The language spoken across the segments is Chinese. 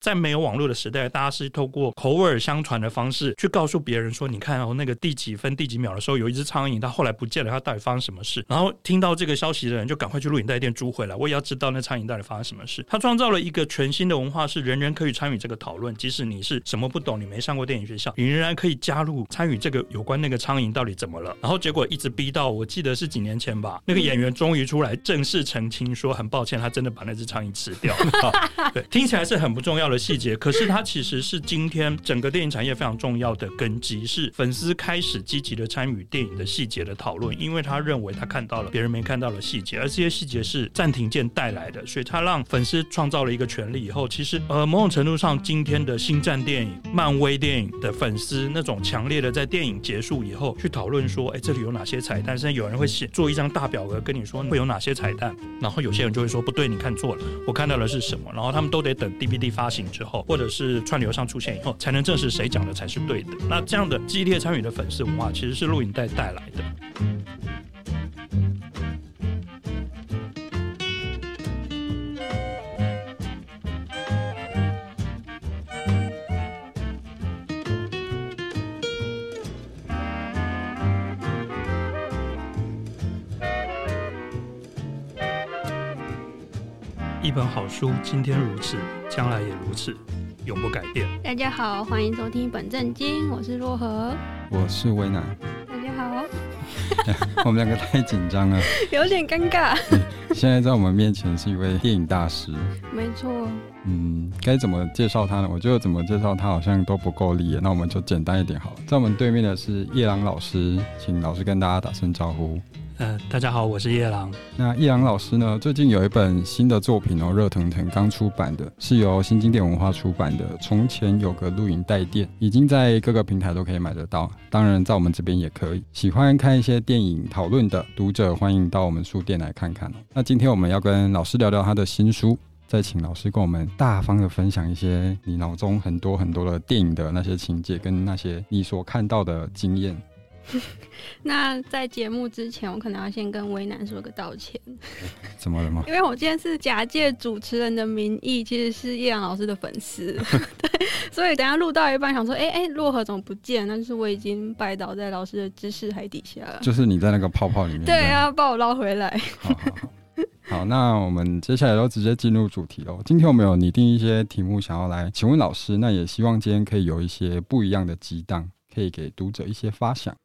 在没有网络的时代，大家是透过口耳相传的方式去告诉别人说：“你看哦，那个第几分第几秒的时候，有一只苍蝇，它后来不见了，它到底发生什么事？”然后听到这个消息的人就赶快去录影带店租回来。我也要知道那苍蝇到底发生什么事。他创造了一个全新的文化，是人人可以参与这个讨论，即使你是什么不懂，你没上过电影学校，你仍然可以加入参与这个有关那个苍蝇到底怎么了。然后结果一直逼到，我记得是几年前吧，那个演员终于出来正式澄清说，很抱歉，他真的把那只苍蝇吃掉了。对，听起来是很不重要的细节，可是它其实是今天整个电影产业非常重要的根基，是粉丝开始积极的参与电影的细节的讨论，因为他认为他看到了别人没看到的细节，而这些细节是暂停键带来的，所以他让粉丝创造了一个权利以后，其实呃某种程度上，今天的星战电影、漫威电影的粉丝那种强烈的在电影结束以后去讨论说，哎，这里有哪些彩蛋？甚至有人会写做一张大表格跟你说会有哪些彩蛋，然后有些人就会说不对，你看错了，我看到的是什么？然后他们都得等 DVD 发行之后，或者是串流上出现以后，才能证实谁讲的才是对的。那这样的激烈参与的粉丝文化，其实是录影带带来的。一本好书，今天如此，将来也如此，永不改变。大家好，欢迎收听《本正经》，我是洛河，我是威南。大家好，我们两个太紧张了，有点尴尬。现在在我们面前是一位电影大师，没错。嗯，该怎么介绍他呢？我觉得怎么介绍他好像都不够力，那我们就简单一点好了。在我们对面的是叶朗老师，请老师跟大家打声招呼。呃，大家好，我是叶朗。那叶朗老师呢，最近有一本新的作品哦，热腾腾刚出版的，是由新经典文化出版的《从前有个录影带店》，已经在各个平台都可以买得到。当然，在我们这边也可以。喜欢看一些电影讨论的读者，欢迎到我们书店来看看。那今天我们要跟老师聊聊他的新书，再请老师跟我们大方的分享一些你脑中很多很多的电影的那些情节，跟那些你所看到的经验。那在节目之前，我可能要先跟威南说个道歉。怎么了吗？因为我今天是假借主持人的名义，其实是叶阳老师的粉丝，对，所以等下录到一半，想说，哎、欸、哎，若、欸、何怎么不见？那就是我已经拜倒在老师的知识海底下了。就是你在那个泡泡里面。对啊，把我捞回来。好好好，好，那我们接下来都直接进入主题喽。今天我们有拟定一些题目想要来请问老师，那也希望今天可以有一些不一样的激荡，可以给读者一些发想。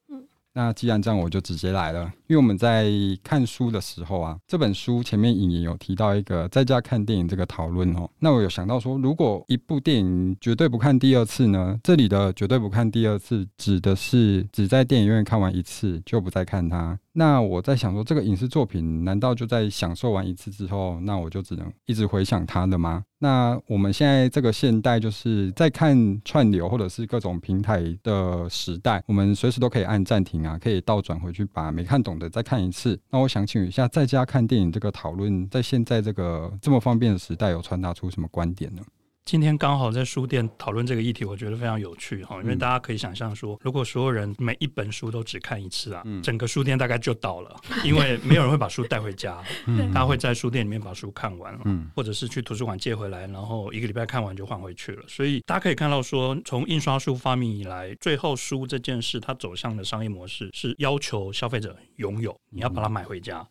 那既然这样，我就直接来了。因为我们在看书的时候啊，这本书前面影也有提到一个在家看电影这个讨论哦。那我有想到说，如果一部电影绝对不看第二次呢？这里的绝对不看第二次，指的是只在电影院看完一次就不再看它。那我在想说，这个影视作品难道就在享受完一次之后，那我就只能一直回想它的吗？那我们现在这个现代就是在看串流或者是各种平台的时代，我们随时都可以按暂停啊，可以倒转回去把没看懂的再看一次。那我想请问一下，在家看电影这个讨论，在现在这个这么方便的时代，有传达出什么观点呢？今天刚好在书店讨论这个议题，我觉得非常有趣哈，因为大家可以想象说，如果所有人每一本书都只看一次啊，整个书店大概就倒了，因为没有人会把书带回家，大家会在书店里面把书看完了，或者是去图书馆借回来，然后一个礼拜看完就换回去了。所以大家可以看到说，从印刷术发明以来，最后书这件事它走向的商业模式是要求消费者拥有，你要把它买回家。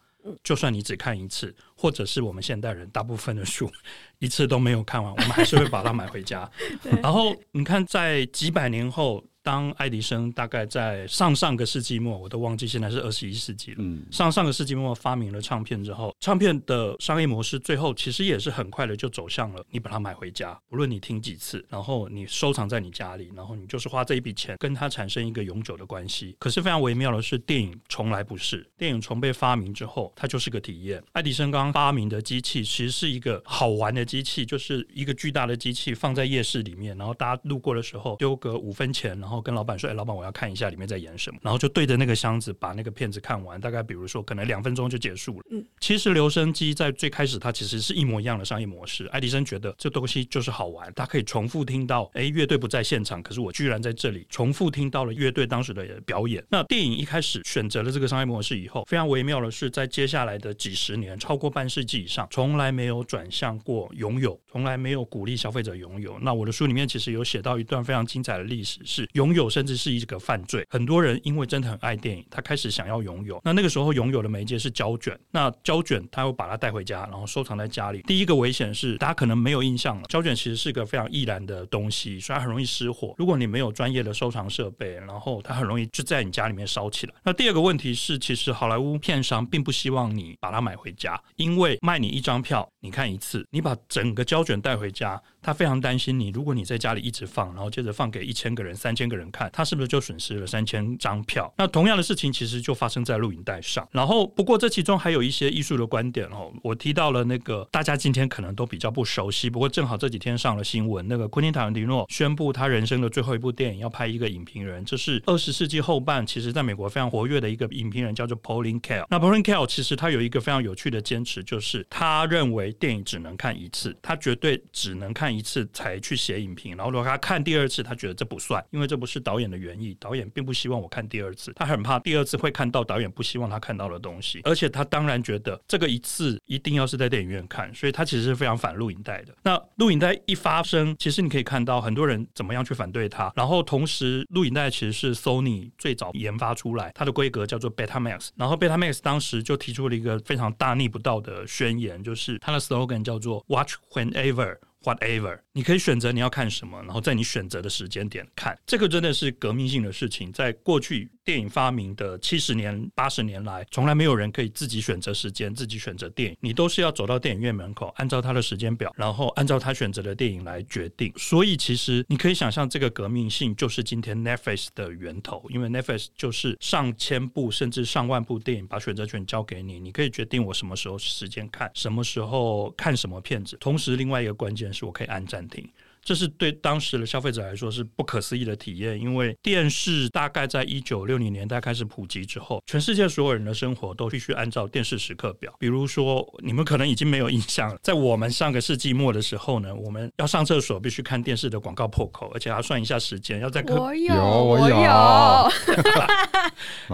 就算你只看一次，或者是我们现代人大部分的书一次都没有看完，我们还是会把它买回家。然后你看，在几百年后。当爱迪生大概在上上个世纪末，我都忘记现在是二十一世纪了。嗯，上上个世纪末发明了唱片之后，唱片的商业模式最后其实也是很快的就走向了你把它买回家，无论你听几次，然后你收藏在你家里，然后你就是花这一笔钱跟它产生一个永久的关系。可是非常微妙的是，电影从来不是，电影从被发明之后，它就是个体验。爱迪生刚刚发明的机器其实是一个好玩的机器，就是一个巨大的机器放在夜市里面，然后大家路过的时候丢个五分钱，然后后跟老板说：“哎，老板，我要看一下里面在演什么。”然后就对着那个箱子把那个片子看完，大概比如说可能两分钟就结束了。嗯，其实留声机在最开始它其实是一模一样的商业模式。爱迪生觉得这东西就是好玩，他可以重复听到，哎，乐队不在现场，可是我居然在这里重复听到了乐队当时的表演。那电影一开始选择了这个商业模式以后，非常微妙的是，在接下来的几十年，超过半世纪以上，从来没有转向过拥有，从来没有鼓励消费者拥有。那我的书里面其实有写到一段非常精彩的历史，是拥有甚至是一个犯罪。很多人因为真的很爱电影，他开始想要拥有。那那个时候拥有的媒介是胶卷，那胶卷他会把它带回家，然后收藏在家里。第一个危险是，大家可能没有印象了，胶卷其实是个非常易燃的东西，所以它很容易失火。如果你没有专业的收藏设备，然后它很容易就在你家里面烧起来。那第二个问题是，其实好莱坞片商并不希望你把它买回家，因为卖你一张票，你看一次，你把整个胶卷带回家。他非常担心你，如果你在家里一直放，然后接着放给一千个人、三千个人看，他是不是就损失了三千张票？那同样的事情其实就发生在录影带上。然后，不过这其中还有一些艺术的观点哦。我提到了那个大家今天可能都比较不熟悉，不过正好这几天上了新闻，那个昆汀·塔伦蒂诺宣布他人生的最后一部电影要拍一个影评人，这是二十世纪后半，其实在美国非常活跃的一个影评人，叫做 Pauline Kael。那 Pauline Kael 其实他有一个非常有趣的坚持，就是他认为电影只能看一次，他绝对只能看一次才去。写影评，然后如果他看第二次，他觉得这不算，因为这不是导演的原意，导演并不希望我看第二次，他很怕第二次会看到导演不希望他看到的东西，而且他当然觉得这个一次一定要是在电影院看，所以他其实是非常反录影带的。那录影带一发生，其实你可以看到很多人怎么样去反对他，然后同时录影带其实是 Sony 最早研发出来，它的规格叫做 Betamax，然后 Betamax 当时就提出了一个非常大逆不道的宣言，就是它的 slogan 叫做 Watch whenever。Whatever，你可以选择你要看什么，然后在你选择的时间点看，这个真的是革命性的事情，在过去。电影发明的七十年、八十年来，从来没有人可以自己选择时间、自己选择电影。你都是要走到电影院门口，按照他的时间表，然后按照他选择的电影来决定。所以，其实你可以想象，这个革命性就是今天 Netflix 的源头。因为 Netflix 就是上千部甚至上万部电影，把选择权交给你，你可以决定我什么时候时间看，什么时候看什么片子。同时，另外一个关键是我可以按暂停。这是对当时的消费者来说是不可思议的体验，因为电视大概在一九六零年代开始普及之后，全世界所有人的生活都必须按照电视时刻表。比如说，你们可能已经没有印象了，在我们上个世纪末的时候呢，我们要上厕所必须看电视的广告破口，而且要算一下时间，要在我有我有，我 有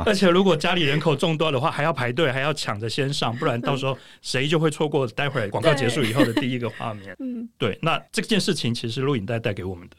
而且如果家里人口众多的话，还要排队，还要抢着先上，不然到时候谁就会错过待会儿广告结束以后的第一个画面。嗯，对，那这件事情其实。录影带带给我们的，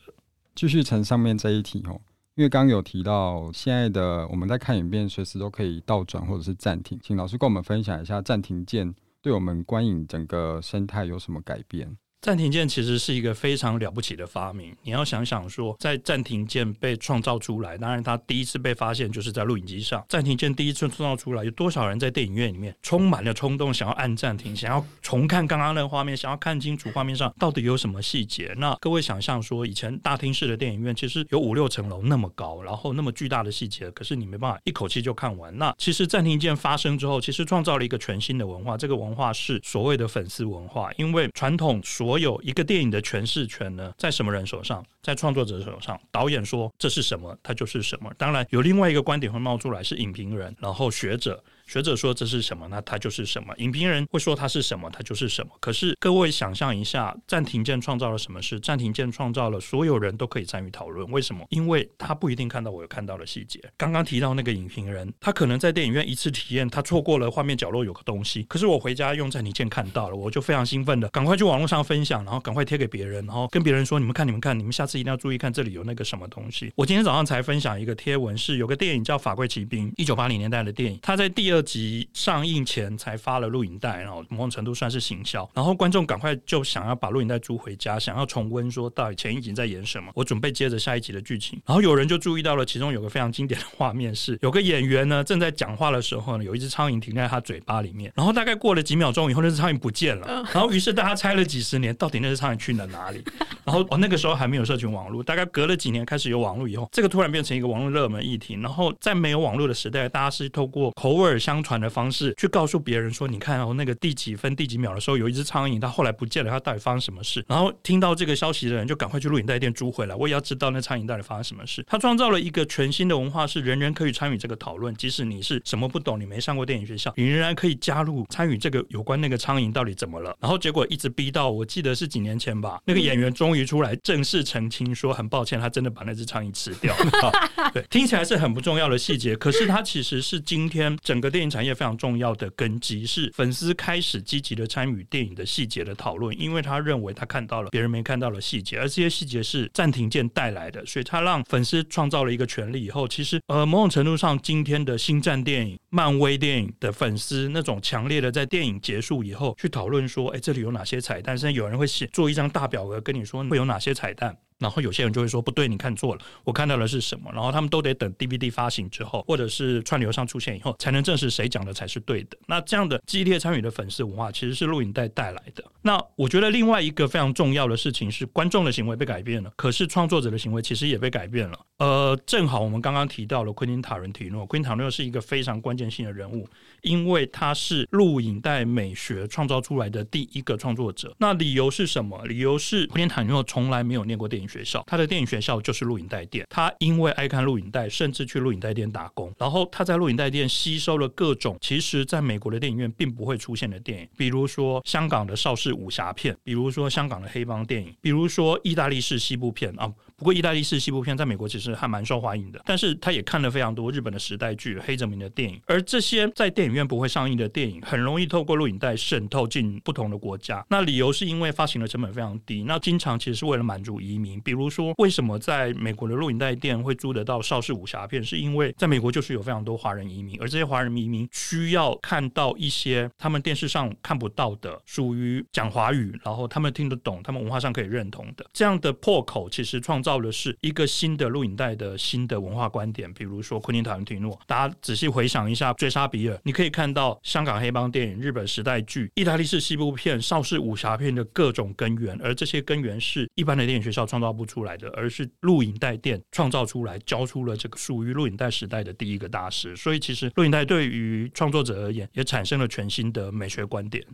继续从上面这一题哦，因为刚刚有提到现在的我们在看影片，随时都可以倒转或者是暂停，请老师跟我们分享一下暂停键对我们观影整个生态有什么改变？暂停键其实是一个非常了不起的发明。你要想想说，在暂停键被创造出来，当然它第一次被发现就是在录影机上。暂停键第一次创造出来，有多少人在电影院里面充满了冲动，想要按暂停，想要重看刚刚那个画面，想要看清楚画面上到底有什么细节？那各位想象说，以前大厅式的电影院其实有五六层楼那么高，然后那么巨大的细节，可是你没办法一口气就看完。那其实暂停键发生之后，其实创造了一个全新的文化，这个文化是所谓的粉丝文化，因为传统所我有一个电影的诠释权呢，在什么人手上？在创作者手上。导演说这是什么，它就是什么。当然，有另外一个观点会冒出来，是影评人，然后学者。学者说这是什么？那它就是什么？影评人会说它是什么？它就是什么？可是各位想象一下，暂停键创造了什么事？暂停键创造了所有人都可以参与讨论。为什么？因为他不一定看到我有看到的细节。刚刚提到那个影评人，他可能在电影院一次体验，他错过了画面角落有个东西。可是我回家用暂停键看到了，我就非常兴奋的赶快去网络上分享，然后赶快贴给别人，然后跟别人说：你们看，你们看，你们下次一定要注意看，这里有那个什么东西。我今天早上才分享一个贴文，是有个电影叫《法柜奇兵》，一九八零年代的电影，他在第二集上。上映前才发了录影带，然后某种程度算是行销，然后观众赶快就想要把录影带租回家，想要重温说到底前一集在演什么。我准备接着下一集的剧情，然后有人就注意到了其中有个非常经典的画面是，有个演员呢正在讲话的时候呢，有一只苍蝇停在他嘴巴里面，然后大概过了几秒钟以后，那只苍蝇不见了，然后于是大家猜了几十年，到底那只苍蝇去了哪里？然后哦，那个时候还没有社群网络，大概隔了几年开始有网络以后，这个突然变成一个网络热门议题。然后在没有网络的时代，大家是透过口耳相相传的方式去告诉别人说，你看哦，那个第几分第几秒的时候，有一只苍蝇，它后来不见了，它到底发生什么事？然后听到这个消息的人就赶快去录影带店租回来，我也要知道那苍蝇到底发生什么事。他创造了一个全新的文化，是人人可以参与这个讨论，即使你是什么不懂，你没上过电影学校，你仍然可以加入参与这个有关那个苍蝇到底怎么了。然后结果一直逼到，我记得是几年前吧，那个演员终于出来正式澄清说，很抱歉，他真的把那只苍蝇吃掉了。对，听起来是很不重要的细节，可是它其实是今天整个电影产业非常重要的根基，是粉丝开始积极的参与电影的细节的讨论，因为他认为他看到了别人没看到的细节，而这些细节是暂停键带来的，所以他让粉丝创造了一个权利以后，其实呃某种程度上，今天的星战电影、漫威电影的粉丝那种强烈的在电影结束以后去讨论说，哎，这里有哪些彩蛋，甚至有人会写做一张大表格跟你说会有哪些彩蛋。然后有些人就会说不对，你看错了，我看到的是什么？然后他们都得等 DVD 发行之后，或者是串流上出现以后，才能证实谁讲的才是对的。那这样的激烈参与的粉丝文化，其实是录影带带来的。那我觉得另外一个非常重要的事情是，观众的行为被改变了，可是创作者的行为其实也被改变了。呃，正好我们刚刚提到了昆汀塔伦提诺，昆汀塔伦是一个非常关键性的人物，因为他是录影带美学创造出来的第一个创作者。那理由是什么？理由是昆汀塔伦从来没有念过电影学校，他的电影学校就是录影带店。他因为爱看录影带，甚至去录影带店打工。然后他在录影带店吸收了各种其实在美国的电影院并不会出现的电影，比如说香港的邵氏武侠片，比如说香港的黑帮电影，比如说意大利式西部片啊。不过意大利式西部片在美国其实还蛮受欢迎的，但是他也看了非常多日本的时代剧、黑泽明的电影。而这些在电影院不会上映的电影，很容易透过录影带渗透进不同的国家。那理由是因为发行的成本非常低，那经常其实是为了满足移民。比如说，为什么在美国的录影带店会租得到邵氏武侠片？是因为在美国就是有非常多华人移民，而这些华人移民需要看到一些他们电视上看不到的，属于讲华语，然后他们听得懂，他们文化上可以认同的这样的破口，其实创造。到的是一个新的录影带的新的文化观点，比如说昆汀塔伦提诺，大家仔细回想一下《追杀比尔》，你可以看到香港黑帮电影、日本时代剧、意大利式西部片、邵氏武侠片的各种根源，而这些根源是一般的电影学校创造不出来的，而是录影带店创造出来，教出了这个属于录影带时代的第一个大师。所以，其实录影带对于创作者而言，也产生了全新的美学观点。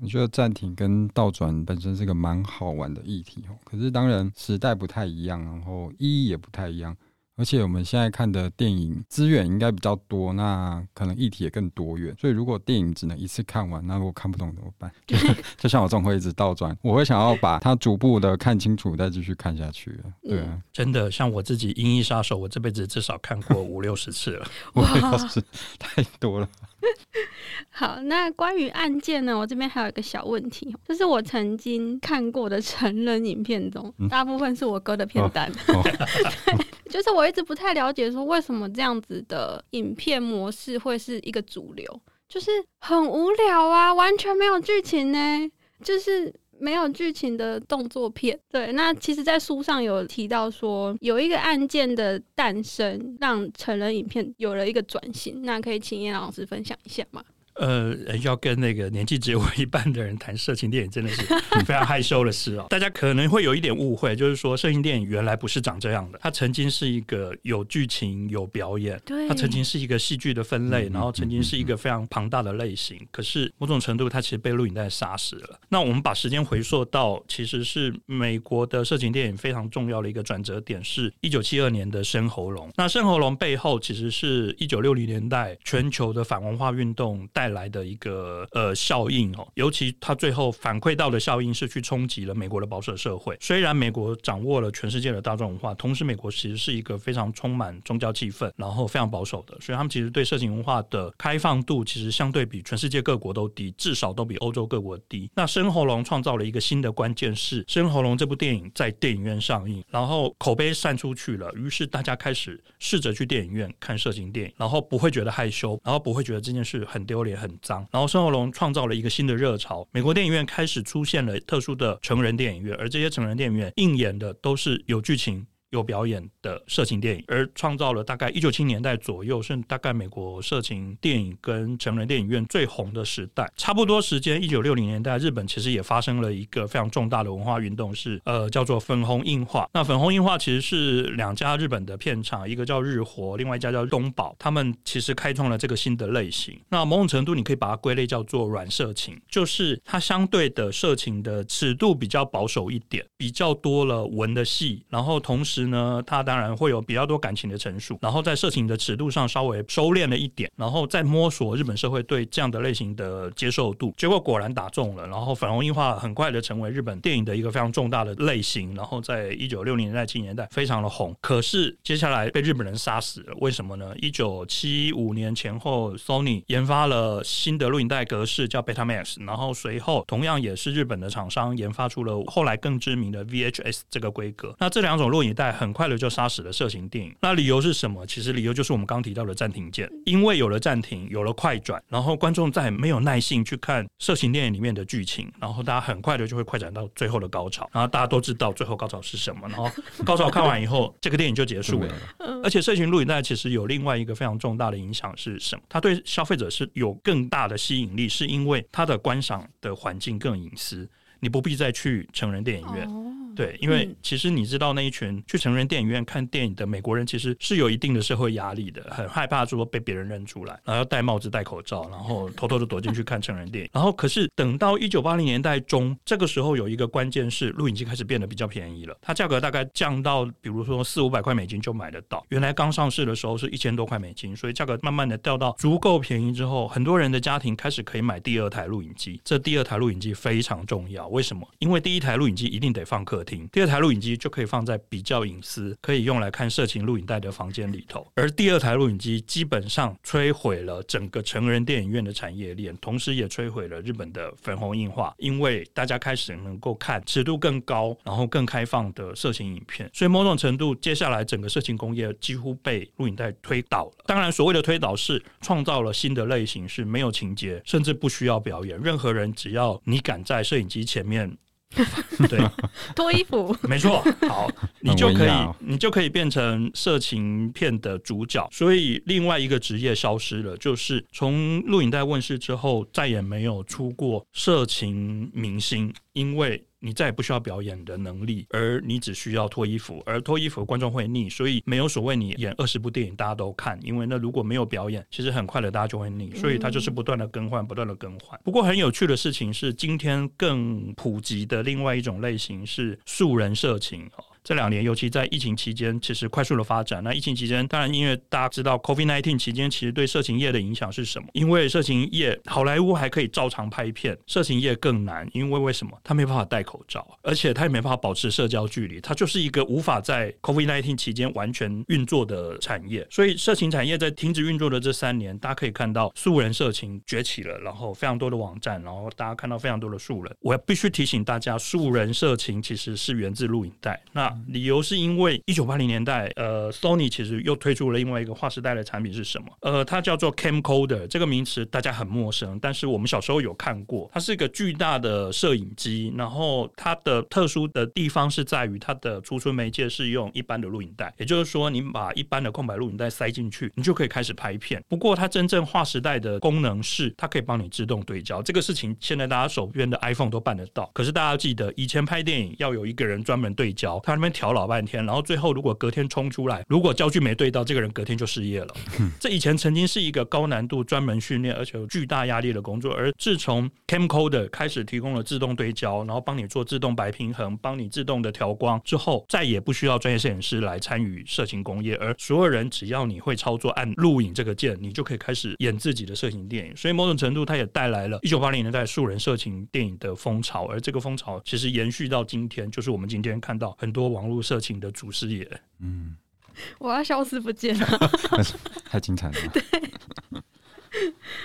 我觉得暂停跟倒转本身是个蛮好玩的议题哦，可是当然时代不太一样，然后意义也不太一样。而且我们现在看的电影资源应该比较多，那可能议题也更多元。所以如果电影只能一次看完，那如果看不懂怎么办？就就像我这种会一直倒转，我会想要把它逐步的看清楚，再继续看下去。对啊，真的像我自己《银翼杀手》，我这辈子至少看过五六十次了，五六十太多了。好，那关于案件呢？我这边还有一个小问题，就是我曾经看过的成人影片中，大部分是我哥的片单。就是我一直不太了解，说为什么这样子的影片模式会是一个主流，就是很无聊啊，完全没有剧情呢，就是。没有剧情的动作片，对。那其实，在书上有提到说，有一个案件的诞生，让成人影片有了一个转型。那可以请叶老师分享一下吗？呃，要跟那个年纪只有我一半的人谈色情电影，真的是 非常害羞的事哦。大家可能会有一点误会，就是说色情电影原来不是长这样的。它曾经是一个有剧情、有表演，对，它曾经是一个戏剧的分类，然后曾经是一个非常庞大的类型。可是某种程度，它其实被录影带杀死了。那我们把时间回溯到，其实是美国的色情电影非常重要的一个转折点，是一九七二年的《深喉咙》。那《深喉咙》背后其实是一九六零年代全球的反文化运动带。带来的一个呃效应哦，尤其他最后反馈到的效应是去冲击了美国的保守社会。虽然美国掌握了全世界的大众文化，同时美国其实是一个非常充满宗教气氛，然后非常保守的，所以他们其实对色情文化的开放度其实相对比全世界各国都低，至少都比欧洲各国低。那《深喉咙》创造了一个新的关键是，《深喉咙》这部电影在电影院上映，然后口碑散出去了，于是大家开始试着去电影院看色情电影，然后不会觉得害羞，然后不会觉得这件事很丢脸。很脏，然后《深喉咙》创造了一个新的热潮，美国电影院开始出现了特殊的成人电影院，而这些成人电影院映演的都是有剧情。有表演的色情电影，而创造了大概一九七零年代左右，是大概美国色情电影跟成人电影院最红的时代。差不多时间，一九六零年代，日本其实也发生了一个非常重大的文化运动，是呃叫做粉红映画。那粉红映画其实是两家日本的片厂，一个叫日活，另外一家叫东宝，他们其实开创了这个新的类型。那某种程度，你可以把它归类叫做软色情，就是它相对的色情的尺度比较保守一点，比较多了文的戏，然后同时呢，它当然会有比较多感情的陈述，然后在色情的尺度上稍微收敛了一点，然后再摸索日本社会对这样的类型的接受度，结果果然打中了，然后粉红映画很快的成为日本电影的一个非常重大的类型，然后在一九六零年代、七年代非常的红。可是接下来被日本人杀死了，为什么呢？一九七五年前后，Sony 研发了新的录影带格式叫 Betamax，然后随后同样也是日本的厂商研发出了后来更知名的 VHS 这个规格。那这两种录影带很快的就杀死了色情电影。那理由是什么？其实理由就是我们刚提到的暂停键，因为有了暂停，有了快转，然后观众再没有耐性去看色情电影里面的剧情，然后大家很快的就会快转到最后的高潮，然后大家都知道最后高潮是什么，然后高潮看完以后，这个电影就结束了。而且色情录影带其实有另外一个非常重大的影响是什么？它对消费者是有更大的吸引力，是因为它的观赏的环境更隐私，你不必再去成人电影院。对，因为其实你知道那一群去成人电影院看电影的美国人，其实是有一定的社会压力的，很害怕说被别人认出来，然后要戴帽子、戴口罩，然后偷偷的躲进去看成人电影。然后，可是等到一九八零年代中，这个时候有一个关键是录影机开始变得比较便宜了，它价格大概降到比如说四五百块美金就买得到，原来刚上市的时候是一千多块美金，所以价格慢慢的掉到足够便宜之后，很多人的家庭开始可以买第二台录影机。这第二台录影机非常重要，为什么？因为第一台录影机一定得放客厅，第二台录影机。机就可以放在比较隐私、可以用来看色情录影带的房间里头，而第二台录影机基本上摧毁了整个成人电影院的产业链，同时也摧毁了日本的粉红映画，因为大家开始能够看尺度更高、然后更开放的色情影片，所以某种程度，接下来整个色情工业几乎被录影带推倒了。当然，所谓的推倒是创造了新的类型，是没有情节，甚至不需要表演，任何人只要你敢在摄影机前面。对，脱衣服，没错。好，你就可以，你就可以变成色情片的主角。所以，另外一个职业消失了，就是从录影带问世之后，再也没有出过色情明星，因为。你再也不需要表演的能力，而你只需要脱衣服，而脱衣服观众会腻，所以没有所谓你演二十部电影大家都看，因为那如果没有表演，其实很快的大家就会腻，所以它就是不断的更换，不断的更换。不过很有趣的事情是，今天更普及的另外一种类型是素人色情。这两年，尤其在疫情期间，其实快速的发展。那疫情期间，当然因为大家知道，COVID-19 期间其实对色情业的影响是什么？因为色情业，好莱坞还可以照常拍片，色情业更难。因为为什么？他没办法戴口罩，而且他也没办法保持社交距离，它就是一个无法在 COVID-19 期间完全运作的产业。所以，色情产业在停止运作的这三年，大家可以看到素人色情崛起了，然后非常多的网站，然后大家看到非常多的素人。我必须提醒大家，素人色情其实是源自录影带。那理由是因为一九八零年代，呃，Sony 其实又推出了另外一个划时代的产品是什么？呃，它叫做 Camcorder，这个名词大家很陌生，但是我们小时候有看过。它是一个巨大的摄影机，然后它的特殊的地方是在于它的储存媒介是用一般的录影带，也就是说，你把一般的空白录影带塞进去，你就可以开始拍片。不过，它真正划时代的功能是，它可以帮你自动对焦。这个事情现在大家手边的 iPhone 都办得到，可是大家记得，以前拍电影要有一个人专门对焦，他那边调老。半天，然后最后如果隔天冲出来，如果焦距没对到，这个人隔天就失业了。这以前曾经是一个高难度、专门训练而且有巨大压力的工作，而自从 Camcorder 开始提供了自动对焦，然后帮你做自动白平衡，帮你自动的调光之后，再也不需要专业摄影师来参与色情工业，而所有人只要你会操作按录影这个键，你就可以开始演自己的色情电影。所以某种程度，它也带来了一九八零年代素人色情电影的风潮，而这个风潮其实延续到今天，就是我们今天看到很多网络色情的祖师爷，嗯，我要消失不见了，太精彩了。对，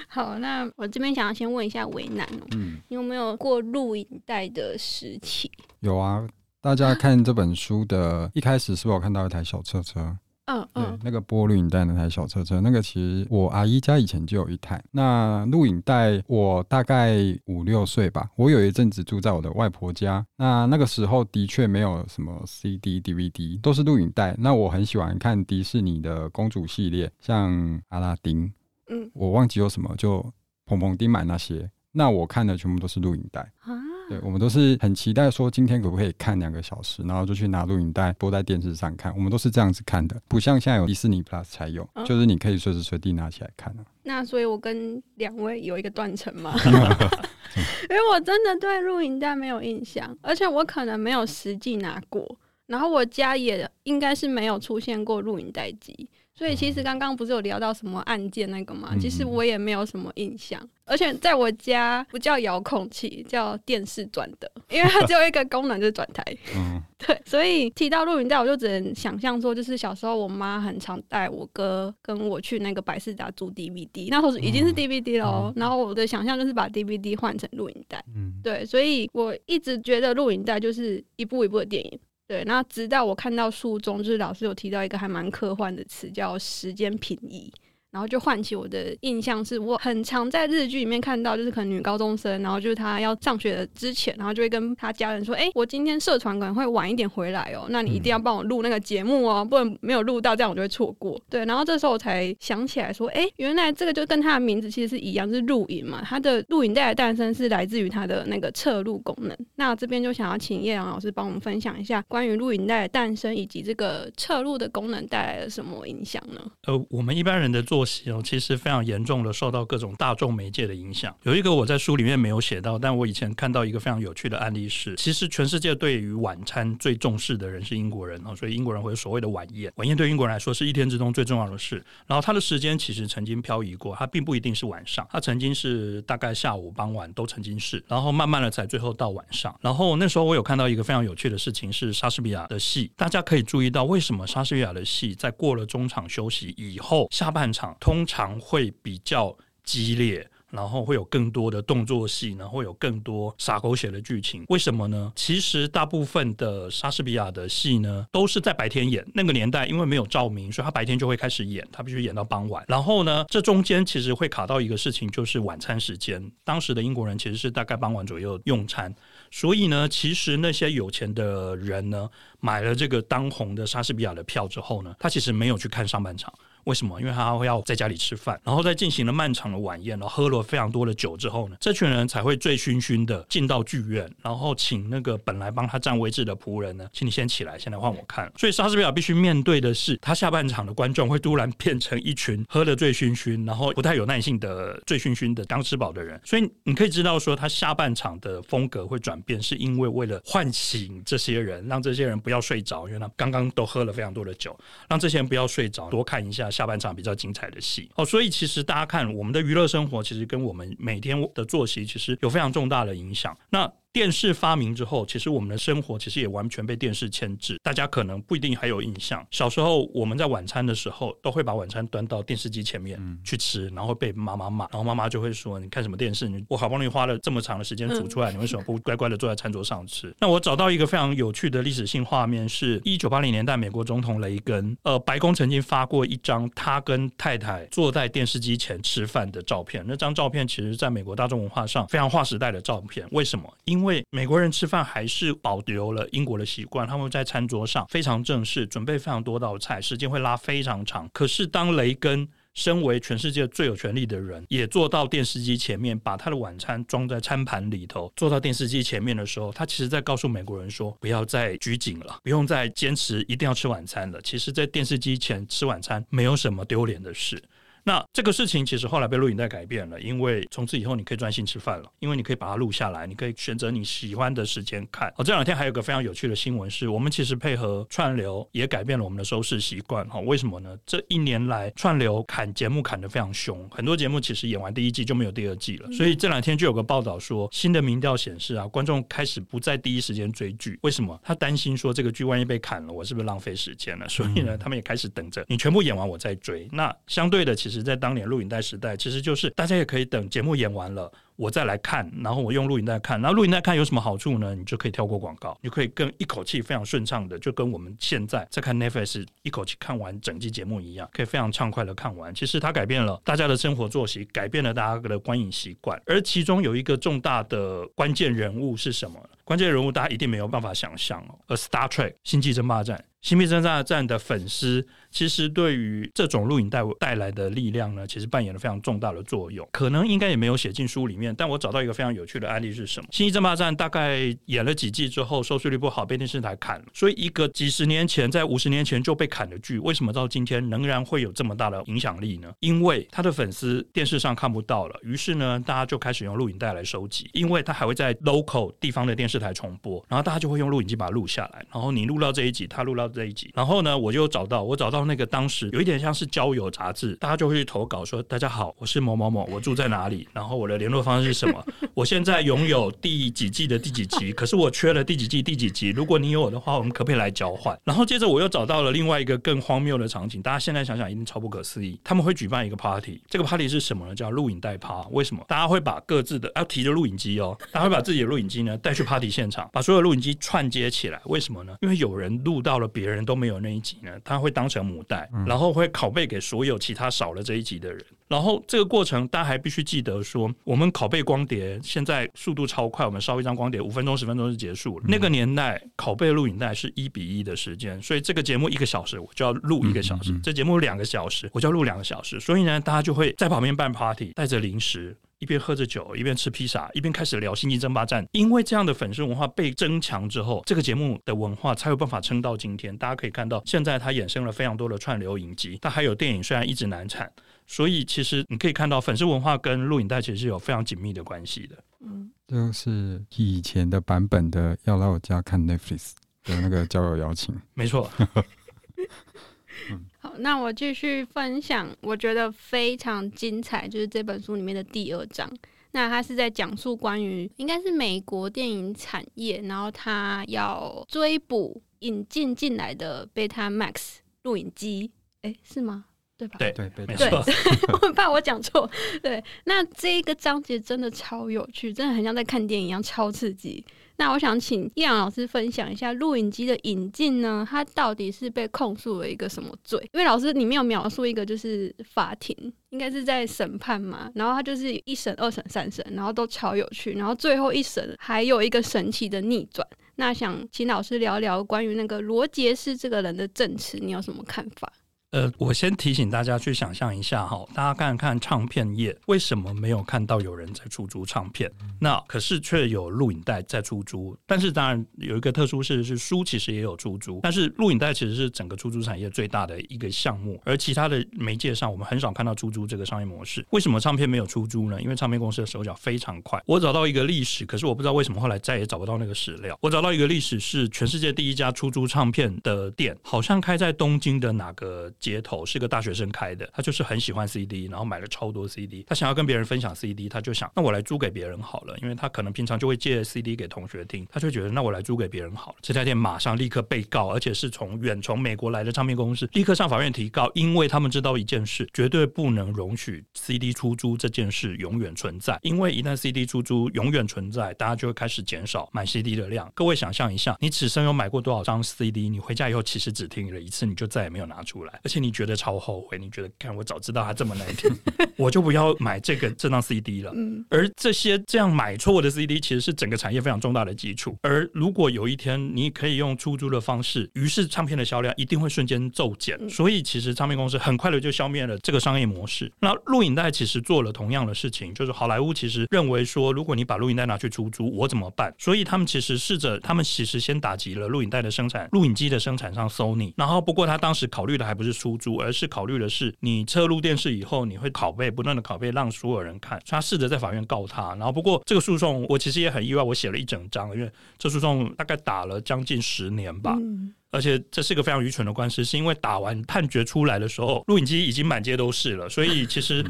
好，那我这边想要先问一下为难哦，嗯，你有没有过录影带的时期？有啊，大家看这本书的一开始是不是有看到一台小车车？嗯嗯，对，那个播录影带那台小车车，那个其实我阿姨家以前就有一台。那录影带我大概五六岁吧，我有一阵子住在我的外婆家。那那个时候的确没有什么 CD、DVD，都是录影带。那我很喜欢看迪士尼的公主系列，像阿拉丁，嗯，我忘记有什么，就澎澎丁满那些。那我看的全部都是录影带啊。对，我们都是很期待说今天可不可以看两个小时，然后就去拿录影带播在电视上看。我们都是这样子看的，不像现在有迪士尼 Plus 才有，哦、就是你可以随时随地拿起来看、啊、那所以，我跟两位有一个断层吗？因为我真的对录影带没有印象，而且我可能没有实际拿过，然后我家也应该是没有出现过录影带机。所以其实刚刚不是有聊到什么按键那个吗？其实我也没有什么印象，而且在我家不叫遥控器，叫电视转的，因为它只有一个功能就是转台。嗯，对。所以提到录影带，我就只能想象说，就是小时候我妈很常带我哥跟我去那个百事达租 DVD，那时候已经是 DVD 了。然后我的想象就是把 DVD 换成录影带。嗯，对。所以我一直觉得录影带就是一部一部的电影。对，那直到我看到书中，就是老师有提到一个还蛮科幻的词，叫时间平移。然后就唤起我的印象，是我很常在日剧里面看到，就是可能女高中生，然后就是她要上学的之前，然后就会跟她家人说：“哎，我今天社团可能会晚一点回来哦，那你一定要帮我录那个节目哦，不然没有录到，这样我就会错过。”对，然后这时候我才想起来说：“哎，原来这个就跟它的名字其实是一样，是录影嘛。它的录影带的诞生是来自于它的那个侧录功能。那这边就想要请叶阳老师帮我们分享一下关于录影带的诞生以及这个侧录的功能带来了什么影响呢？呃，我们一般人的做。其实非常严重的受到各种大众媒介的影响。有一个我在书里面没有写到，但我以前看到一个非常有趣的案例是，其实全世界对于晚餐最重视的人是英国人哦，所以英国人会有所谓的晚宴。晚宴对英国人来说是一天之中最重要的事。然后它的时间其实曾经漂移过，它并不一定是晚上，它曾经是大概下午、傍晚都曾经是，然后慢慢的才最后到晚上。然后那时候我有看到一个非常有趣的事情是莎士比亚的戏，大家可以注意到为什么莎士比亚的戏在过了中场休息以后，下半场通常会比较激烈，然后会有更多的动作戏，然后会有更多洒狗血的剧情。为什么呢？其实大部分的莎士比亚的戏呢，都是在白天演。那个年代因为没有照明，所以他白天就会开始演，他必须演到傍晚。然后呢，这中间其实会卡到一个事情，就是晚餐时间。当时的英国人其实是大概傍晚左右用餐，所以呢，其实那些有钱的人呢，买了这个当红的莎士比亚的票之后呢，他其实没有去看上半场。为什么？因为他会要在家里吃饭，然后在进行了漫长的晚宴，然后喝了非常多的酒之后呢，这群人才会醉醺醺的进到剧院，然后请那个本来帮他占位置的仆人呢，请你先起来，现在换我看。所以莎士比亚必须面对的是，他下半场的观众会突然变成一群喝得醉醺醺，然后不太有耐性的醉醺醺的刚吃饱的人。所以你可以知道说，他下半场的风格会转变，是因为为了唤醒这些人，让这些人不要睡着，因为他刚刚都喝了非常多的酒，让这些人不要睡着，多看一下。下半场比较精彩的戏哦，所以其实大家看我们的娱乐生活，其实跟我们每天的作息其实有非常重大的影响。那电视发明之后，其实我们的生活其实也完全被电视牵制。大家可能不一定还有印象，小时候我们在晚餐的时候，都会把晚餐端到电视机前面去吃，然后被妈妈骂，然后妈妈就会说：“你看什么电视？你我好不容易花了这么长的时间煮出来，你为什么不乖乖的坐在餐桌上吃？” 那我找到一个非常有趣的历史性画面，是一九八零年代美国总统雷根，呃，白宫曾经发过一张他跟太太坐在电视机前吃饭的照片。那张照片其实在美国大众文化上非常划时代的照片。为什么？因因为美国人吃饭还是保留了英国的习惯，他们在餐桌上非常正式，准备非常多道菜，时间会拉非常长。可是当雷根身为全世界最有权力的人，也坐到电视机前面，把他的晚餐装在餐盘里头，坐到电视机前面的时候，他其实在告诉美国人说：不要再拘谨了，不用再坚持一定要吃晚餐了。其实，在电视机前吃晚餐没有什么丢脸的事。那这个事情其实后来被录影带改变了，因为从此以后你可以专心吃饭了，因为你可以把它录下来，你可以选择你喜欢的时间看。哦，这两天还有个非常有趣的新闻是，我们其实配合串流也改变了我们的收视习惯。哈，为什么呢？这一年来串流砍节目砍得非常凶，很多节目其实演完第一季就没有第二季了。所以这两天就有个报道说，新的民调显示啊，观众开始不在第一时间追剧。为什么？他担心说这个剧万一被砍了，我是不是浪费时间了？所以呢，他们也开始等着你全部演完我再追。那相对的，其其实在当年录影带时代，其实就是大家也可以等节目演完了。我再来看，然后我用录影带看，然后录影带看有什么好处呢？你就可以跳过广告，你可以跟一口气非常顺畅的，就跟我们现在在看 Netflix 一口气看完整季节目一样，可以非常畅快的看完。其实它改变了大家的生活作息，改变了大家的观影习惯，而其中有一个重大的关键人物是什么？关键人物大家一定没有办法想象哦，而 Star Trek 星际争霸战。星际争霸战的粉丝，其实对于这种录影带带来的力量呢，其实扮演了非常重大的作用。可能应该也没有写进书里面，但我找到一个非常有趣的案例是什么？星际争霸战大概演了几季之后，收视率不好，被电视台砍了。所以一个几十年前，在五十年前就被砍的剧，为什么到今天仍然会有这么大的影响力呢？因为他的粉丝电视上看不到了，于是呢，大家就开始用录影带来收集，因为他还会在 local 地方的电视台重播，然后大家就会用录影机把它录下来，然后你录到这一集，他录到。这一集，然后呢，我就找到我找到那个当时有一点像是交友杂志，大家就会去投稿说：“大家好，我是某某某，我住在哪里？然后我的联络方式是什么？我现在拥有第几季的第几集，可是我缺了第几季第几集。如果你有我的话，我们可不可以来交换？”然后接着我又找到了另外一个更荒谬的场景，大家现在想想一定超不可思议。他们会举办一个 party，这个 party 是什么呢？叫录影带趴。为什么？大家会把各自的要提着录影机哦，大家会把自己的录影机呢带去 party 现场，把所有录影机串接起来。为什么呢？因为有人录到了别人都没有那一。集呢，他会当成母带，然后会拷贝给所有其他少了这一集的人。然后这个过程，大家还必须记得说，我们拷贝光碟现在速度超快，我们烧一张光碟五分钟、十分钟就结束了。那个年代拷贝录影带是一比一的时间，所以这个节目一个小时，我就要录一个小时；这节目两个小时，我就要录两个小时。所以呢，大家就会在旁边办 party，带着零食。一边喝着酒，一边吃披萨，一边开始聊《星际争霸战》。因为这样的粉丝文化被增强之后，这个节目的文化才有办法撑到今天。大家可以看到，现在它衍生了非常多的串流影集，它还有电影，虽然一直难产。所以，其实你可以看到，粉丝文化跟录影带其实是有非常紧密的关系的。嗯，就是以前的版本的要来我家看 Netflix 的那个交友邀请。没错。好，那我继续分享，我觉得非常精彩，就是这本书里面的第二章。那他是在讲述关于应该是美国电影产业，然后他要追捕引进进来的 Betamax 录影机，哎，是吗？对吧？对对，没错。我很怕我讲错。对，那这一个章节真的超有趣，真的很像在看电影一样，超刺激。那我想请易阳老师分享一下录影机的引进呢，它到底是被控诉了一个什么罪？因为老师里面有描述一个就是法庭应该是在审判嘛，然后他就是一审、二审、三审，然后都超有趣，然后最后一审还有一个神奇的逆转。那想请老师聊聊关于那个罗杰斯这个人的证词，你有什么看法？呃，我先提醒大家去想象一下哈，大家看看唱片业为什么没有看到有人在出租唱片？那可是却有录影带在出租。但是当然有一个特殊事是书其实也有出租，但是录影带其实是整个出租产业最大的一个项目，而其他的媒介上我们很少看到出租这个商业模式。为什么唱片没有出租呢？因为唱片公司的手脚非常快。我找到一个历史，可是我不知道为什么后来再也找不到那个史料。我找到一个历史是全世界第一家出租唱片的店，好像开在东京的哪个？街头是个大学生开的，他就是很喜欢 CD，然后买了超多 CD。他想要跟别人分享 CD，他就想，那我来租给别人好了，因为他可能平常就会借 CD 给同学听，他就觉得那我来租给别人好了。这家店马上立刻被告，而且是从远从美国来的唱片公司立刻上法院提告，因为他们知道一件事，绝对不能容许 CD 出租这件事永远存在，因为一旦 CD 出租永远存在，大家就会开始减少买 CD 的量。各位想象一下，你此生有买过多少张 CD？你回家以后其实只听了一次，你就再也没有拿出来。而且你觉得超后悔，你觉得看我早知道它这么难听，我就不要买这个这张 CD 了。嗯，而这些这样买错的 CD，其实是整个产业非常重大的基础。而如果有一天你可以用出租的方式，于是唱片的销量一定会瞬间骤减。所以其实唱片公司很快的就消灭了这个商业模式。那录影带其实做了同样的事情，就是好莱坞其实认为说，如果你把录影带拿去出租，我怎么办？所以他们其实试着，他们其实先打击了录影带的生产，录影机的生产商 Sony。然后不过他当时考虑的还不是出租，而是考虑的是，你撤入电视以后，你会拷贝，不断的拷贝，让所有人看。所以他试着在法院告他，然后不过这个诉讼，我其实也很意外，我写了一整章，因为这诉讼大概打了将近十年吧。嗯。而且这是一个非常愚蠢的官司，是因为打完判决出来的时候，录影机已经满街都是了，所以其实。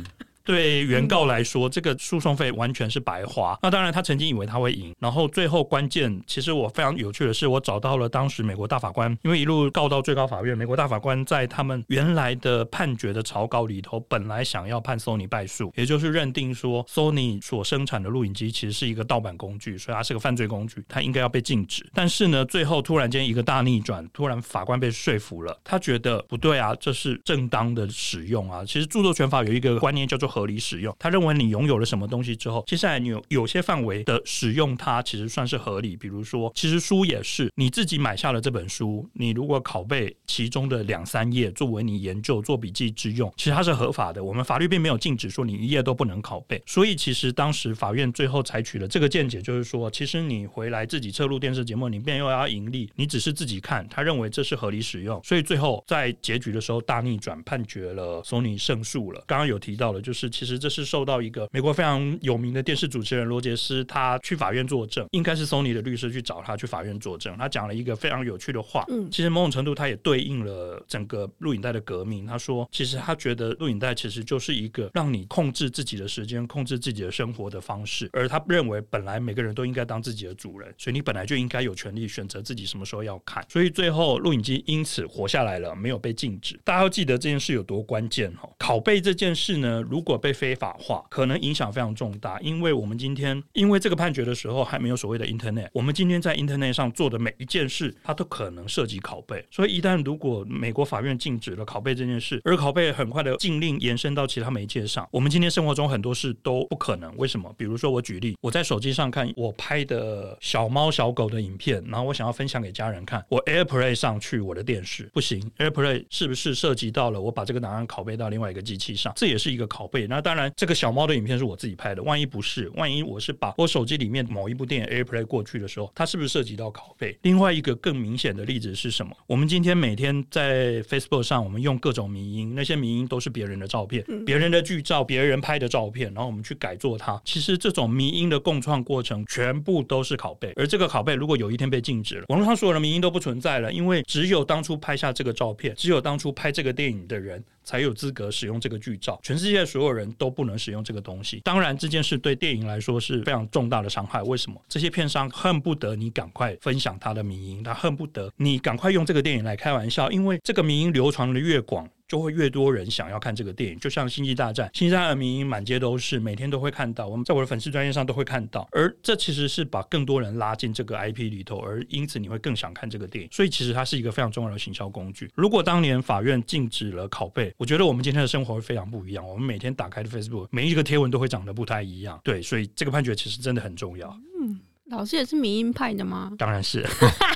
对原告来说，这个诉讼费完全是白花。那当然，他曾经以为他会赢，然后最后关键，其实我非常有趣的是，我找到了当时美国大法官，因为一路告到最高法院，美国大法官在他们原来的判决的草稿里头，本来想要判 Sony 败诉，也就是认定说 Sony 所生产的录影机其实是一个盗版工具，所以它是个犯罪工具，它应该要被禁止。但是呢，最后突然间一个大逆转，突然法官被说服了，他觉得不对啊，这是正当的使用啊。其实著作权法有一个观念叫做合合理使用，他认为你拥有了什么东西之后，接下来你有有些范围的使用它其实算是合理。比如说，其实书也是你自己买下了这本书，你如果拷贝其中的两三页作为你研究做笔记之用，其实它是合法的。我们法律并没有禁止说你一页都不能拷贝。所以其实当时法院最后采取了这个见解，就是说，其实你回来自己侧录电视节目，你便又要盈利，你只是自己看，他认为这是合理使用。所以最后在结局的时候大逆转，判决了索尼胜诉了。刚刚有提到的，就是其实这是受到一个美国非常有名的电视主持人罗杰斯，他去法院作证，应该是索尼的律师去找他去法院作证，他讲了一个非常有趣的话。嗯，其实某种程度他也对应了整个录影带的革命。他说，其实他觉得录影带其实就是一个让你控制自己的时间、控制自己的生活的方式，而他认为本来每个人都应该当自己的主人，所以你本来就应该有权利选择自己什么时候要看。所以最后录影机因此活下来了，没有被禁止。大家要记得这件事有多关键哦！拷贝这件事呢，如果如果被非法化，可能影响非常重大。因为我们今天因为这个判决的时候还没有所谓的 Internet，我们今天在 Internet 上做的每一件事，它都可能涉及拷贝。所以一旦如果美国法院禁止了拷贝这件事，而拷贝很快的禁令延伸到其他媒介上，我们今天生活中很多事都不可能。为什么？比如说我举例，我在手机上看我拍的小猫小狗的影片，然后我想要分享给家人看，我 AirPlay 上去我的电视不行，AirPlay 是不是涉及到了我把这个档案拷贝到另外一个机器上？这也是一个拷贝。那当然，这个小猫的影片是我自己拍的，万一不是，万一我是把我手机里面某一部电影 AirPlay 过去的时候，它是不是涉及到拷贝？另外一个更明显的例子是什么？我们今天每天在 Facebook 上，我们用各种迷音，那些迷音都是别人的照片，别人的剧照，别人拍的照片，然后我们去改做它。其实这种迷音的共创过程，全部都是拷贝。而这个拷贝如果有一天被禁止了，网络上所有的迷音都不存在了，因为只有当初拍下这个照片，只有当初拍这个电影的人。才有资格使用这个剧照，全世界所有人都不能使用这个东西。当然，这件事对电影来说是非常重大的伤害。为什么？这些片商恨不得你赶快分享他的民音，他恨不得你赶快用这个电影来开玩笑，因为这个民音流传的越广。就会越多人想要看这个电影，就像《星际大战》，《星际大战》的迷满街都是，每天都会看到。我们在我的粉丝专业上都会看到，而这其实是把更多人拉进这个 IP 里头，而因此你会更想看这个电影。所以其实它是一个非常重要的行销工具。如果当年法院禁止了拷贝，我觉得我们今天的生活会非常不一样。我们每天打开的 Facebook，每一个贴文都会长得不太一样。对，所以这个判决其实真的很重要。嗯。老师也是民音派的吗？当然是，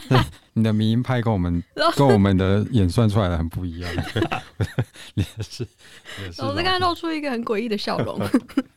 你的民音派跟我们跟我们的演算出来的很不一样。也是，也是。老师刚才露出一个很诡异的笑容。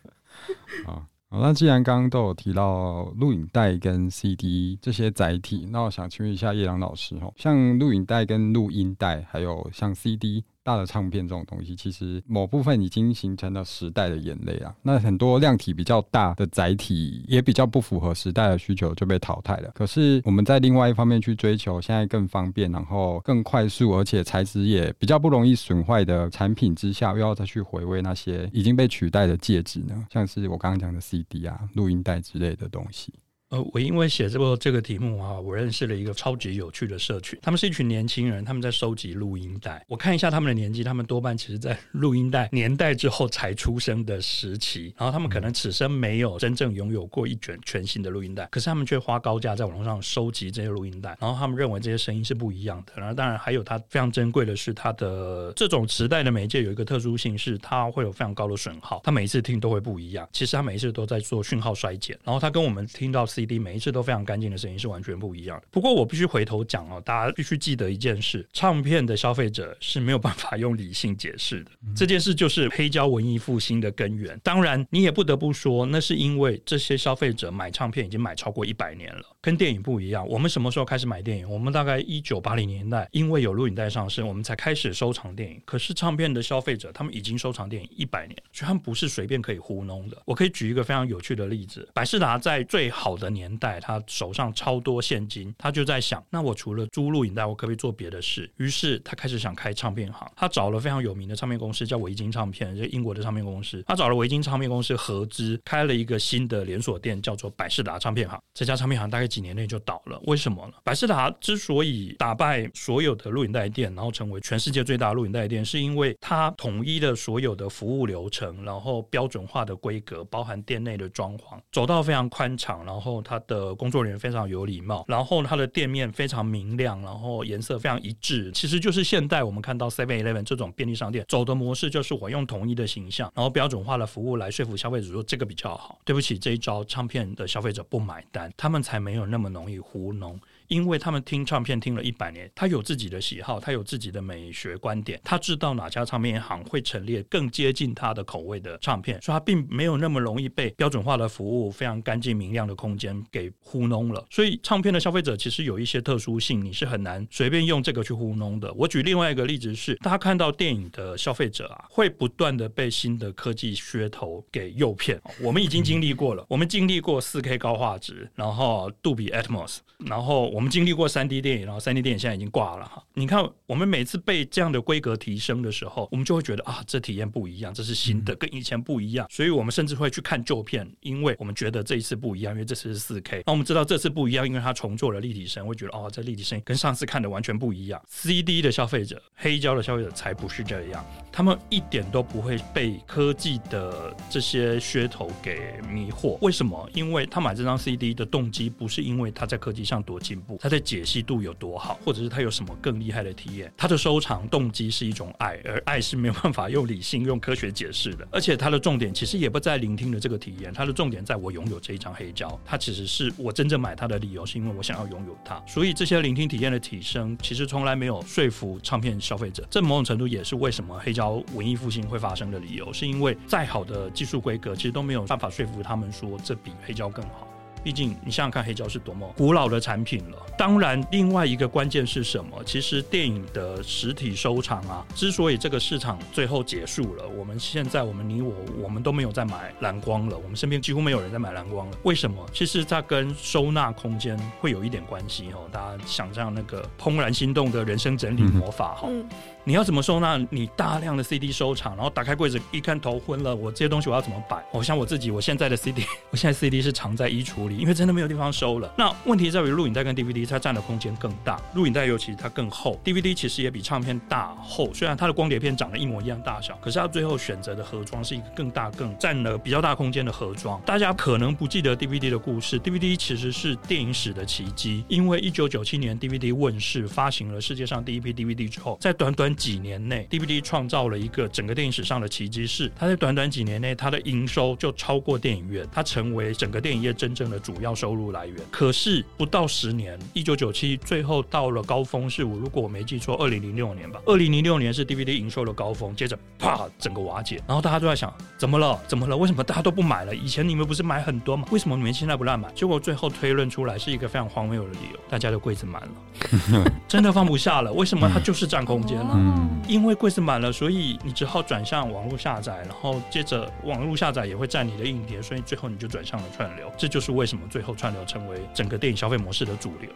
好，好，那既然刚刚都有提到录影带跟 CD 这些载体，那我想请问一下叶良老师哈，像录影带跟录音带，还有像 CD。大的唱片这种东西，其实某部分已经形成了时代的眼泪啊。那很多量体比较大的载体，也比较不符合时代的需求，就被淘汰了。可是我们在另外一方面去追求现在更方便，然后更快速，而且材质也比较不容易损坏的产品之下，又要再去回味那些已经被取代的介质呢？像是我刚刚讲的 CD 啊、录音带之类的东西。呃，我因为写这个这个题目啊，我认识了一个超级有趣的社群。他们是一群年轻人，他们在收集录音带。我看一下他们的年纪，他们多半其实在 录音带年代之后才出生的时期。然后他们可能此生没有真正拥有过一卷全新的录音带，可是他们却花高价在网络上收集这些录音带。然后他们认为这些声音是不一样的。然后当然还有它非常珍贵的是，它的这种磁带的媒介有一个特殊性，是它会有非常高的损耗。它每一次听都会不一样。其实它每一次都在做讯号衰减。然后它跟我们听到。CD 每一次都非常干净的声音是完全不一样的。不过我必须回头讲哦，大家必须记得一件事：唱片的消费者是没有办法用理性解释的。这件事就是黑胶文艺复兴的根源。当然，你也不得不说，那是因为这些消费者买唱片已经买超过一百年了，跟电影不一样。我们什么时候开始买电影？我们大概一九八零年代，因为有录影带上市，我们才开始收藏电影。可是唱片的消费者，他们已经收藏电影一百年，所以他们不是随便可以糊弄的。我可以举一个非常有趣的例子：百事达在最好的年代，他手上超多现金，他就在想，那我除了租录影带，我可不可以做别的事？于是他开始想开唱片行，他找了非常有名的唱片公司，叫维京唱片，就英国的唱片公司。他找了维京唱片公司合资，开了一个新的连锁店，叫做百事达唱片行。这家唱片行大概几年内就倒了，为什么呢？百事达之所以打败所有的录影带店，然后成为全世界最大的录影带店，是因为它统一的所有的服务流程，然后标准化的规格，包含店内的装潢，走道非常宽敞，然后它的工作人员非常有礼貌，然后它的店面非常明亮，然后颜色非常一致，其实就是现代我们看到 Seven Eleven 这种便利商店走的模式，就是我用统一的形象，然后标准化的服务来说服消费者说这个比较好。对不起，这一招唱片的消费者不买单，他们才没有那么浓与糊浓。因为他们听唱片听了一百年，他有自己的喜好，他有自己的美学观点，他知道哪家唱片行会陈列更接近他的口味的唱片，所以他并没有那么容易被标准化的服务、非常干净明亮的空间给糊弄了。所以，唱片的消费者其实有一些特殊性，你是很难随便用这个去糊弄的。我举另外一个例子是，大家看到电影的消费者啊，会不断的被新的科技噱头给诱骗。我们已经经历过了，我们经历过四 K 高画质，然后杜比 Atmos，然后。我们经历过三 D 电影，然后三 D 电影现在已经挂了哈。你看，我们每次被这样的规格提升的时候，我们就会觉得啊，这体验不一样，这是新的，跟以前不一样。所以我们甚至会去看旧片，因为我们觉得这一次不一样，因为这次是四 K。那我们知道这次不一样，因为它重做了立体声，会觉得哦，这立体声跟上次看的完全不一样。CD 的消费者，黑胶的消费者才不是这样，他们一点都不会被科技的这些噱头给迷惑。为什么？因为他买这张 CD 的动机不是因为他在科技上多进步。他的解析度有多好，或者是他有什么更厉害的体验？他的收藏动机是一种爱，而爱是没有办法用理性、用科学解释的。而且他的重点其实也不在聆听的这个体验，他的重点在我拥有这一张黑胶。他其实是我真正买它的理由，是因为我想要拥有它。所以这些聆听体验的提升，其实从来没有说服唱片消费者。这某种程度也是为什么黑胶文艺复兴会发生的理由，是因为再好的技术规格，其实都没有办法说服他们说这比黑胶更好。毕竟，你想想看，黑胶是多么古老的产品了。当然，另外一个关键是什么？其实电影的实体收藏啊，之所以这个市场最后结束了，我们现在我们你我我们都没有在买蓝光了，我们身边几乎没有人在买蓝光了。为什么？其实它跟收纳空间会有一点关系哦。大家想象那个怦然心动的人生整理魔法哈。嗯你要怎么收纳你大量的 CD 收藏？然后打开柜子一看头昏了，我这些东西我要怎么摆？我像我自己，我现在的 CD，我现在 CD 是藏在衣橱里，因为真的没有地方收了。那问题在于录影带跟 DVD，它占的空间更大。录影带尤其它更厚，DVD 其实也比唱片大厚。虽然它的光碟片长得一模一样大小，可是它最后选择的盒装是一个更大、更占了比较大空间的盒装。大家可能不记得 DVD 的故事，DVD 其实是电影史的奇迹，因为一九九七年 DVD 问世，发行了世界上第一批 DVD 之后，在短短几年。内，DVD 创造了一个整个电影史上的奇迹，是它在短短几年内，它的营收就超过电影院，它成为整个电影业真正的主要收入来源。可是不到十年，一九九七最后到了高峰是我如果我没记错，二零零六年吧，二零零六年是 DVD 营收的高峰，接着啪整个瓦解，然后大家都在想怎么了？怎么了？为什么大家都不买了？以前你们不是买很多吗？为什么你们现在不乱买？结果最后推论出来是一个非常荒谬的理由，大家的柜子满了，真的放不下了。为什么？它就是占空间了。嗯因为柜子满了，所以你只好转向网络下载，然后接着网络下载也会占你的硬碟，所以最后你就转向了串流。这就是为什么最后串流成为整个电影消费模式的主流。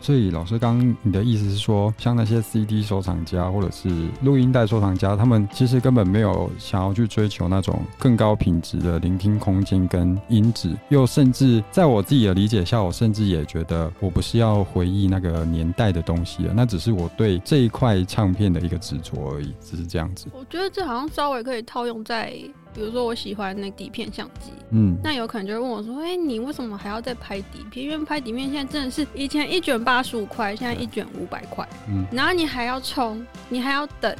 所以老师，刚刚你的意思是说，像那些 CD 收藏家或者是录音带收藏家，他们其实根本没有想要去追求那种更高品质的聆听空间跟音质，又甚至在我自己的理解下，我甚至也觉得我不是要回忆那个年代的东西了，那只是我对这一块唱片的一个执着而已，只是这样子。我觉得这好像稍微可以套用在。比如说我喜欢那底片相机，嗯，那有可能就会问我说：“哎、欸，你为什么还要再拍底片？因为拍底片现在真的是以前一卷八十五块，现在一卷五百块，嗯，然后你还要冲，你还要等，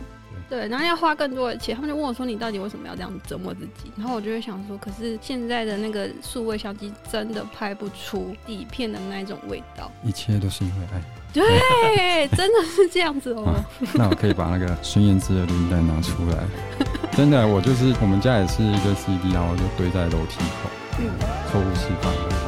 对，然后要花更多的钱。他们就问我说：你到底为什么要这样折磨自己？然后我就会想说：可是现在的那个数位相机真的拍不出底片的那种味道。一切都是因为爱，对，真的是这样子哦。那我可以把那个孙燕姿的录音带拿出来。真的，我就是我们家也是一个 CD，然后就堆在楼梯口，嗯，错误释放，然后跳